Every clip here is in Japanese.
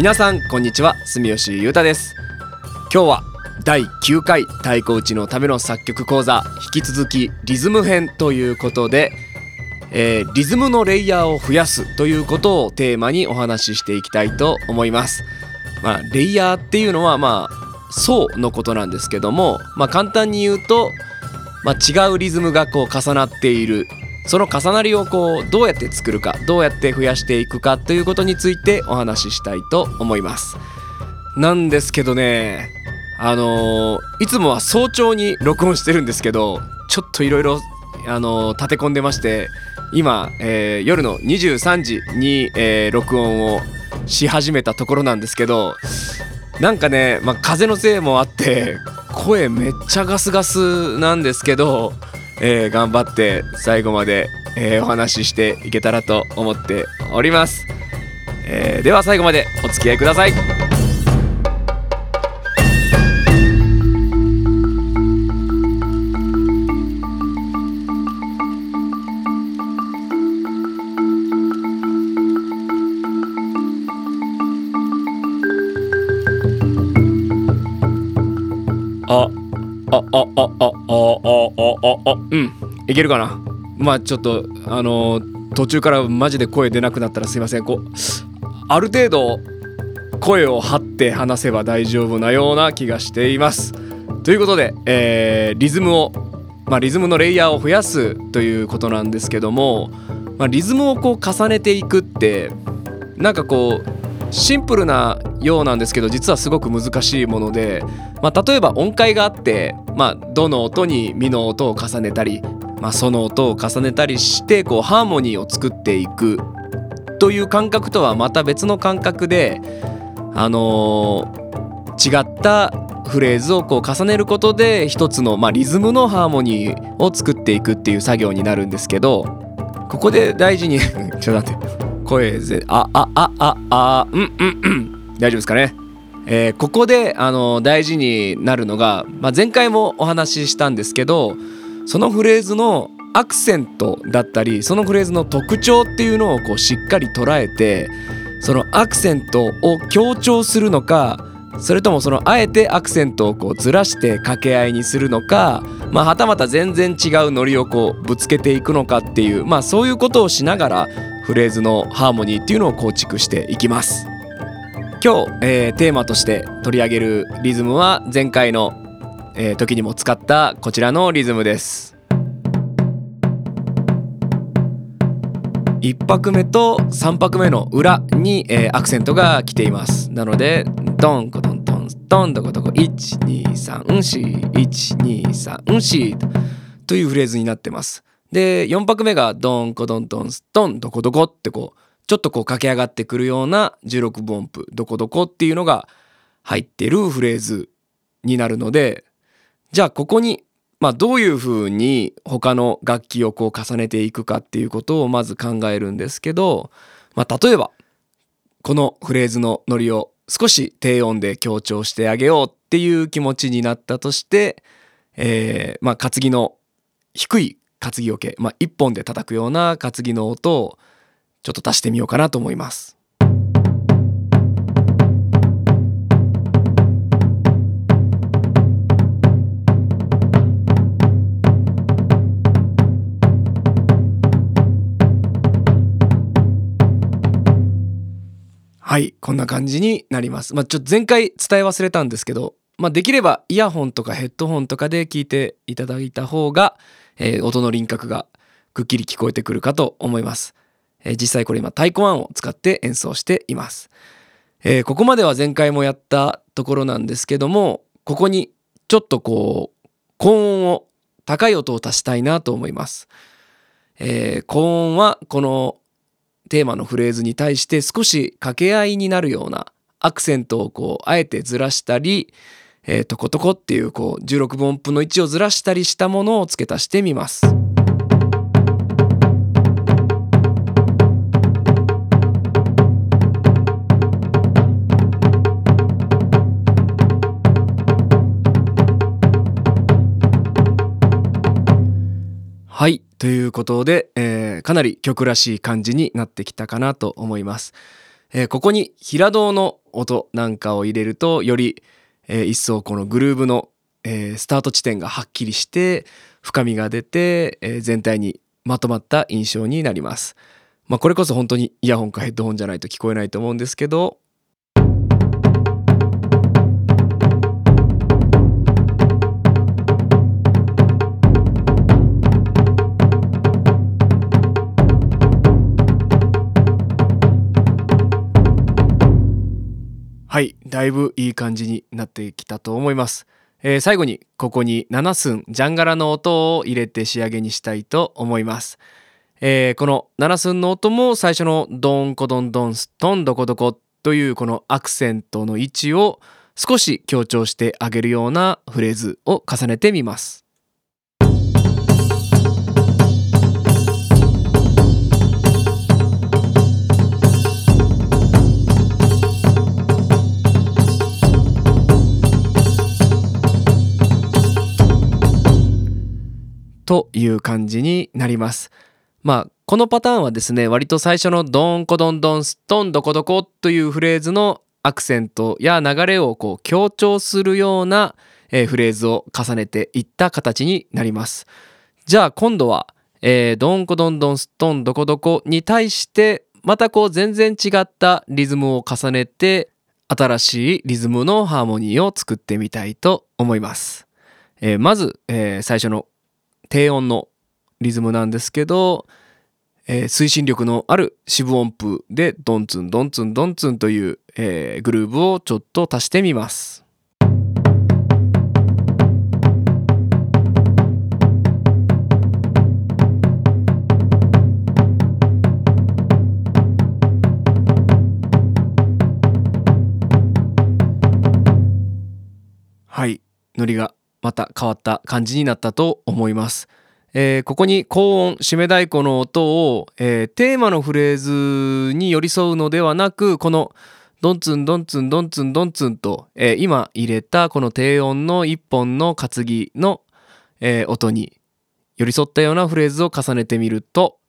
皆さんこんにちは。住吉裕太です。今日は第9回太鼓打ちのための作曲講座引き続きリズム編ということで、えー、リズムのレイヤーを増やすということをテーマにお話ししていきたいと思います。まあレイヤーっていうのはまあ層のことなんですけどもまあ簡単に言うとまあ、違うリズムがこう重なっているその重なりをこうどうやって作るかどうやって増やしていくかということについてお話ししたいと思います。なんですけどねあのー、いつもは早朝に録音してるんですけどちょっといろいろあのー、立て込んでまして今、えー、夜の23時に、え録音をし始めたところなんですけどなんかね、まあ、風のせいもあって声めっちゃガスガスなんですけどえー、頑張って最後まで、えー、お話ししていけたらと思っております、えー、では最後までお付き合いください。ああうん。いけるかな？まあちょっとあのー、途中からマジで声出なくなったらすいません。こうある程度声を張って話せば大丈夫なような気がしています。ということで、えー、リズムをまあ、リズムのレイヤーを増やすということなんですけども、まあ、リズムをこう重ねていくってなんかこうシンプルなようなんですけど実はすごく難しいもので、まあ、例えば音階があって、まあ、どの音にミの音を重ねたり、まあ、その音を重ねたりしてこうハーモニーを作っていく。という感覚とはまた別の感覚で、あのー、違ったフレーズをこう重ねることで一つの、まあ、リズムのハーモニーを作っていくっていう作業になるんですけどここで大事に ちょっと待って声ぜあああああうんうんうん。大丈夫ですかね？えー、ここであの大事になるのが、まあ、前回もお話ししたんですけどそのフレーズのアクセントだったりそのフレーズの特徴っていうのをこうしっかり捉えてそのアクセントを強調するのかそれともそのあえてアクセントをこうずらして掛け合いにするのか、まあ、はたまた全然違うノリをこうぶつけていくのかっていう、まあ、そういうことをしながらフレーズのハーモニーっていうのを構築していきます。今日、えー、テーマとして取り上げるリズムは前回の、えー、時にも使ったこちらのリズムです。1拍目と3拍目の裏に、えー、アクセントが来ています。なのでドンコドントンドンドコドコ12341234というフレーズになってますで4拍目がドンコドントンストンドコドコってこうちょっとこう駆け上がってくるような16分音符ドコドコっていうのが入ってるフレーズになるのでじゃあここにまあどういうふうに他の楽器をこう重ねていくかっていうことをまず考えるんですけど、まあ、例えばこのフレーズのノリを少し低音で強調してあげようっていう気持ちになったとして、えー、まあ担ぎの低い担ぎ桶、まあ、1本で叩くような担ぎの音をちょっと足してみようかなと思います。はい、こんな感じになります。まあ、ちょっと前回伝え忘れたんですけど、まあ、できればイヤホンとかヘッドホンとかで聞いていただいた方が、えー、音の輪郭がくっきり聞こえてくるかと思います。え、実際これ今太鼓1を使って演奏しています。えー、ここまでは前回もやったところなんですけどもここにちょっとこう高音を高い音を足したいなと思います。えー、高音はこのテーマのフレーズに対して少し掛け合いになるようなアクセントをこうあえてずらしたり、えー、トコトコっていうこう16分音符の位置をずらしたりしたものを付け足してみます。はいということで、えー、かなり曲らしい感じになってきたかなと思います。えー、ここに平胴の音なんかを入れるとより、えー、一層このグルーブの、え、スタート地点がはっきりして深みが出て、え、全体にまとまった印象になります。まあ、これこそ本当にイヤホンかヘッドホンじゃないと聞こえないと思うんですけどはいだいぶいい感じになってきたと思います、えー、最後にここに7寸ジャンガラの音を入れて仕上げにしたいと思います、えー、この7寸の音も最初のドンコドンドンストンドコドコというこのアクセントの位置を少し強調してあげるようなフレーズを重ねてみます。という感じになります。まあこのパターンはですね割と最初のドンコドンドンストンドコドコというフレーズのアクセントや流れをこう強調するような、え、フレーズを重ねていった形になります。じゃあ今度は、えー、ドンコドンドンストンドコドコに対してまたこう全然違ったリズムを重ねて新しいリズムのハーモニーを作ってみたいと思います。えー、まず、えー、最初の低音のリズムなんですけど、えー、推進力のある四分音符でドンツンドンツンドンツンという、えー、グルーブをちょっと足してみます。はい、ノリがまた変わった感じになったと思います。えー、ここに高音締め太鼓の音を、えー、テーマのフレーズに寄り添うのではなくこのドンツンドンツンドンツンドンツンと、えー、今入れたこの低音の一本の担ぎの、音に寄り添ったようなフレーズを重ねてみると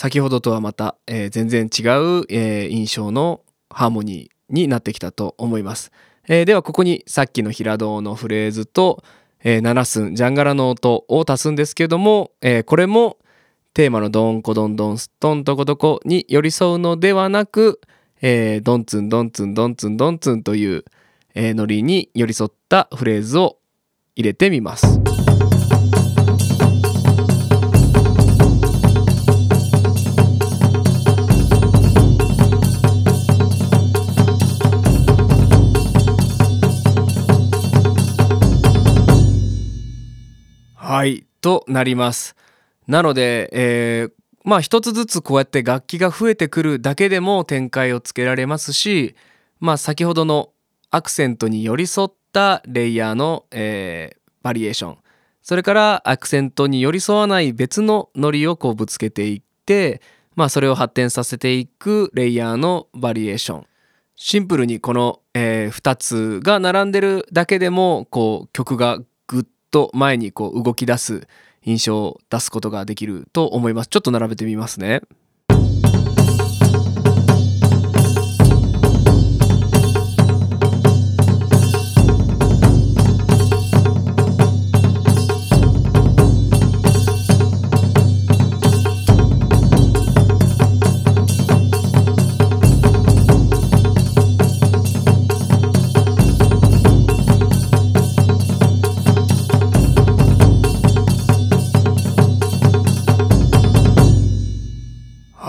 先ほどとはまた、えー、全然違う、えー、印象のハーモニーになってきたと思います。えー、ではここにさっきの平胴のフレーズと、えー、7寸ジャンガラの音を足すんですけども、えー、これもテーマのドンコドンドンストントコトコに寄り添うのではなく、えー、ドンツンドンツンドンツンドンツンという、えー、ノリに寄り添ったフレーズを入れてみます。となります。なので、えー、まあ一つずつこうやって楽器が増えてくるだけでも展開をつけられますしまあ先ほどのアクセントに寄り添ったレイヤーの、えー、バリエーションそれからアクセントに寄り添わない別のノリをこうぶつけていってまあそれを発展させていくレイヤーのバリエーション。シンプルにこの、えー、2つが並んでるだけでもこう曲がグと前にこう動き出す印象を出すことができると思います。ちょっと並べてみますね。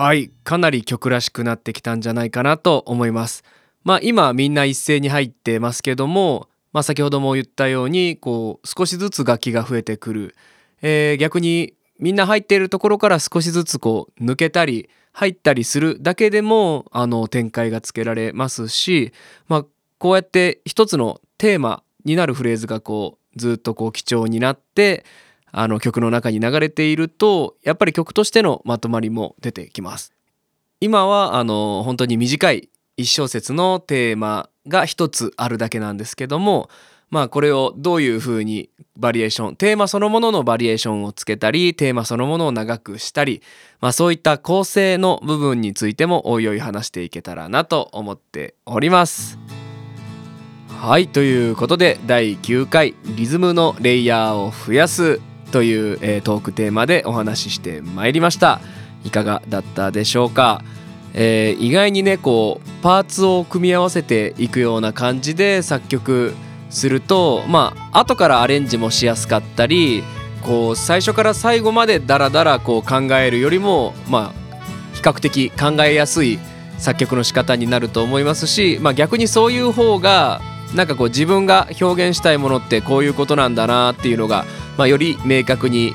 はいかなり曲らしくなってきたんじゃないかなと思います。まあ今みんな一斉に入ってますけどもまあ先ほども言ったようにこう少しずつ楽器が増えてくる、えー、逆にみんな入っているところから少しずつこう抜けたり入ったりするだけでもあの展開がつけられますし、まあ、こうやって一つのテーマになるフレーズがこうずっとこう基調になってあの曲の中に流れているとやっぱり曲としてのまとまりも出てきます。今はあの本当に短い一小節のテーマが一つあるだけなんですけどもまあこれをどういうふうにバリエーションテーマそのもののバリエーションをつけたりテーマそのものを長くしたり、まあ、そういった構成の部分についてもおいおい話していけたらなと思っております。はいということで第9回「リズムのレイヤーを増やす」という、えー、トークテーマでお話ししてまいりました。いかがだったでしょうか、えー、意外にねこうパーツを組み合わせていくような感じで作曲するとまあ後からアレンジもしやすかったりこう最初から最後までダラダラこう考えるよりもまあ比較的考えやすい作曲の仕方になると思いますし、まあ、逆にそういう方がなんかこう自分が表現したいものってこういうことなんだなっていうのが、まあ、より明確に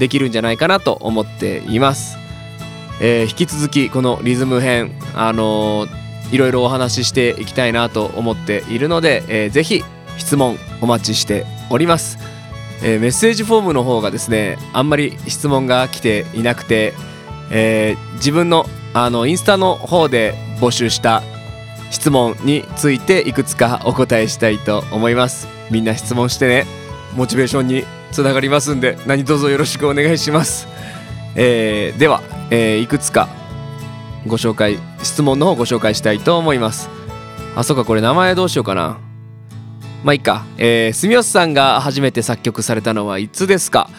できるんじゃないかなと思っています。えー、引き続きこのリズム編、あのー、いろいろお話ししていきたいなと思っているので、えー、ぜひ質問お待ちしております、えー、メッセージフォームの方がですねあんまり質問が来ていなくて、えー、自分のあのインスタの方で募集した質問についていくつかお答えしたいと思います。みんな質問してね。モチベーションにつながりますんで何卒よろしくお願いします、えー、では、えー、いくつかご紹介質問の方ご紹介したいと思います。あそうかこれ名前どうしようかな。まあいいか、えー、住吉さんが初めて作曲されたのはいつですか？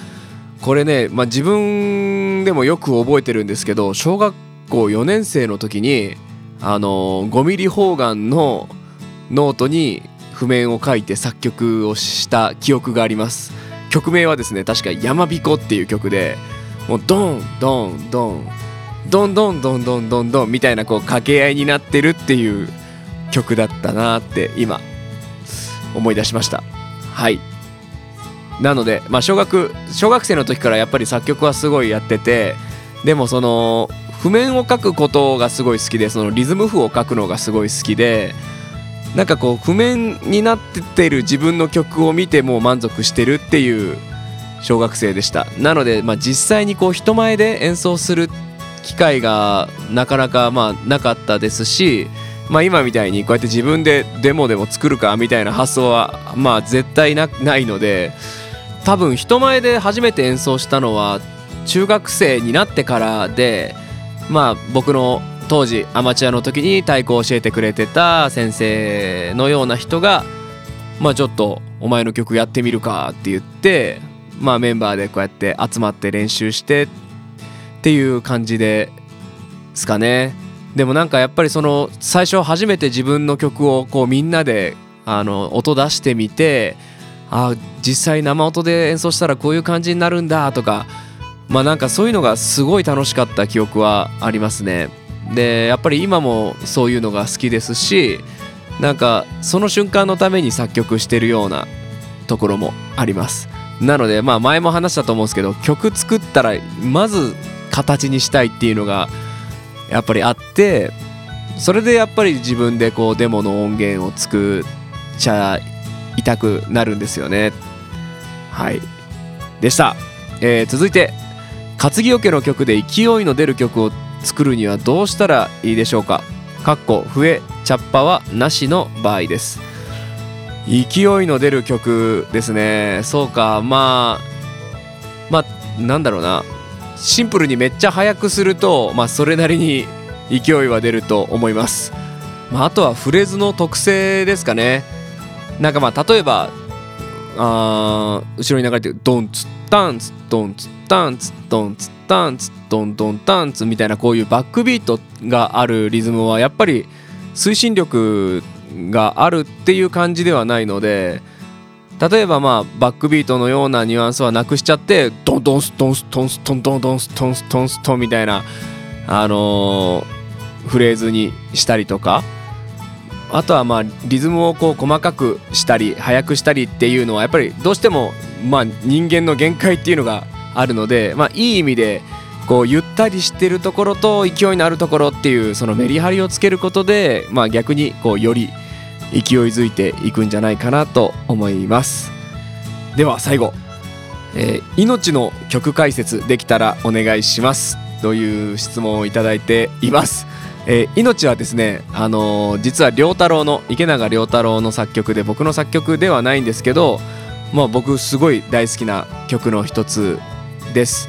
これね、まあ、自分でもよく覚えてるんですけど小学校4年生の時にあの5ミリ方眼のノートに譜面を書いて作曲をした記憶があります。曲名はですね確か「やまびこ」っていう曲でもうドンドンドンどんどんどんどんどんどんみたいなこう掛け合いになってるっていう曲だったなって今思い出しました。はい。なのでまあ小学小学生の時からやっぱり作曲はすごいやっててでもその譜面を書くことがすごい好きでそのリズム譜を書くのがすごい好きでなんかこう譜面になっててる自分の曲を見てもう満足してるっていう小学生でした。なので、まあ、実際にこう人前で演奏する機会がなかなかまあなかったですし、まあ、今みたいにこうやって自分でデモでも作るかみたいな発想はまあ絶対なないので多分人前で初めて演奏したのは中学生になってからでまあ僕の当時アマチュアの時に太鼓を教えてくれてた先生のような人がまあちょっとお前の曲やってみるかって言ってまあメンバーでこうやって集まって練習してっていう感じですかね。でもなんかやっぱりその最初初めて自分の曲をこうみんなであの音出してみてあ実際生音で演奏したらこういう感じになるんだとかまあなんかそういうのがすごい楽しかった記憶はありますね。でやっぱり今もそういうのが好きですしなんかその瞬間のために作曲してるようなところもあります。なのでまあ前も話したと思うんですけど曲作ったらまず形にしたいっていうのがやっぱりあってそれでやっぱり自分でこうデモの音源を作っちゃいたくなるんですよね。はい。でした、えー、続いて担ぎ桶の曲で勢いの出る曲を作るにはどうしたらいいでしょうか？かっこ笛茶っ葉はなしの場合です。勢いの出る曲ですね。そうか。まあまあなんだろうな。シンプルにめっちゃ速くするとまあそれなりに勢いは出ると思います、まあ、あとはフレーズの特性ですかね。なんかまあ例えばあ後ろに流れてるドンツッタンツドンツッタンツドンツッタンツドンドンタンツみたいなこういうバックビートがあるリズムはやっぱり推進力があるっていう感じではないので例えばまあバックビートのようなニュアンスはなくしちゃってドンドンストンストンストンドンドンストンストンストンみたいなあの、フレーズにしたりとかあとはまあリズムをこう細かくしたり速くしたりっていうのはやっぱりどうしてもまあ人間の限界っていうのがあるので、まあ、いい意味でこうゆったりしてるところと勢いのあるところっていうそのメリハリをつけることで、まあ、逆にこうより勢いづいていくんじゃないかなと思いますでは最後、えー、命の曲解説できたらお願いしますという質問をいただいています。えー命はですね、あのー実は良太郎の池永良太郎の作曲で僕の作曲ではないんですけど、まあ、僕すごい大好きな曲の一つです。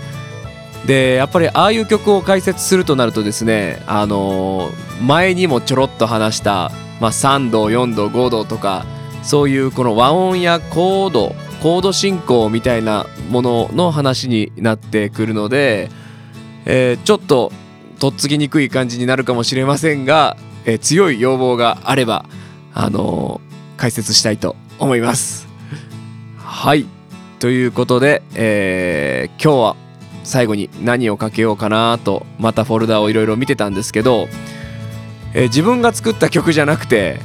でやっぱりああいう曲を解説するとなるとですね、あのー前にもちょろっと話した、まあ、3度4度5度とかそういうこの和音やコードコード進行みたいなものの話になってくるので、えーちょっととっつきにくい感じになるかもしれませんが、えー強い要望があれば、あのー解説したいと思います。はいということで、えー今日は最後に何をかけようかなとまたフォルダをいろいろ見てたんですけど、えー自分が作った曲じゃなくて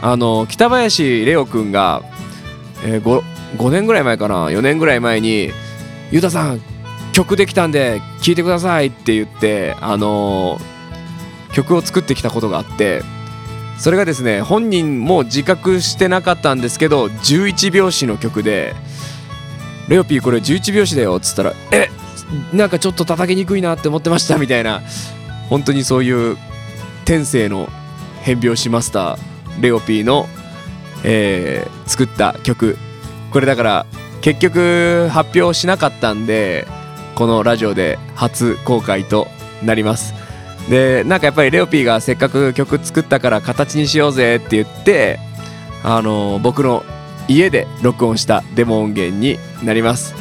あの北林レオくんが、えー 5, 5年ぐらい前かな？4年ぐらい前に「ゆうたさん曲できたんで聴いてください」って言って、あのー曲を作ってきたことがあってそれがですね本人も自覚してなかったんですけど11拍子の曲で「レオピーこれ11拍子だよ」っつったら「えなんかちょっと叩きにくいなって思ってました」みたいな本当にそういう天性の変拍子マスターレオピーの、えー作った曲。これだから結局発表しなかったんでこのラジオで初公開となります。でなんかやっぱりレオピーがせっかく曲作ったから形にしようぜって言ってあの僕の家で録音したデモ音源になります、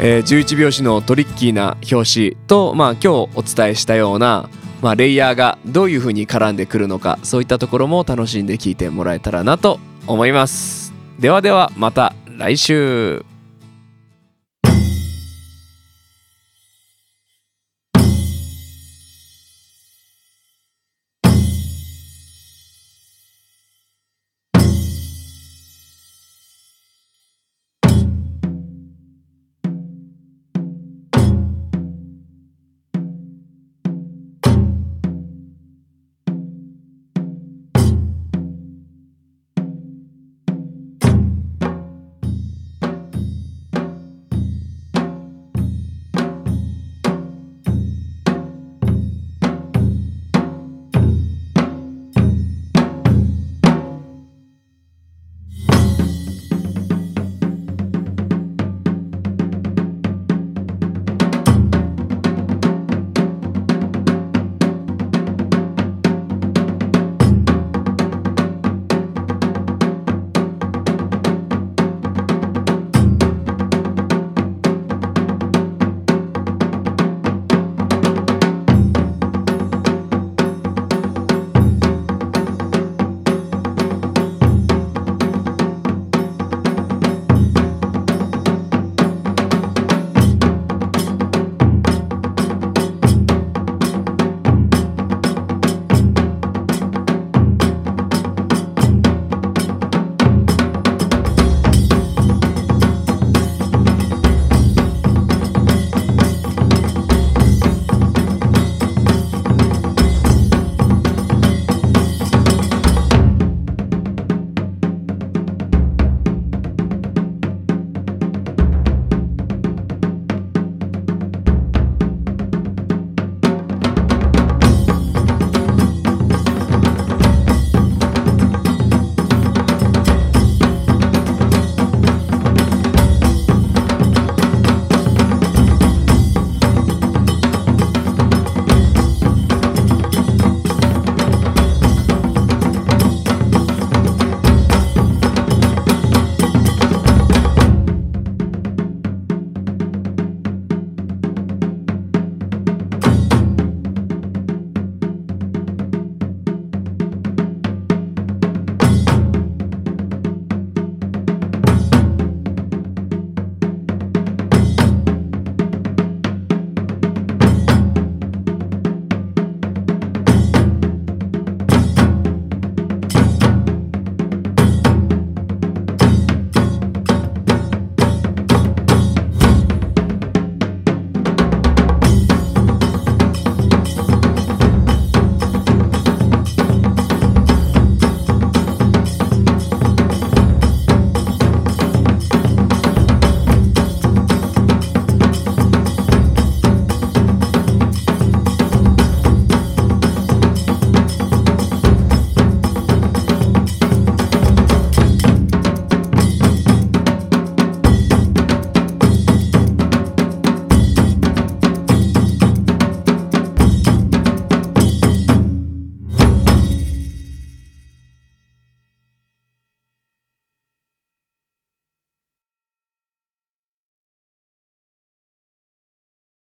えー11拍子のトリッキーな表紙と、まあ、今日お伝えしたような、まあ、レイヤーがどういう風に絡んでくるのかそういったところも楽しんで聴いてもらえたらなと思います。ではではまた来週。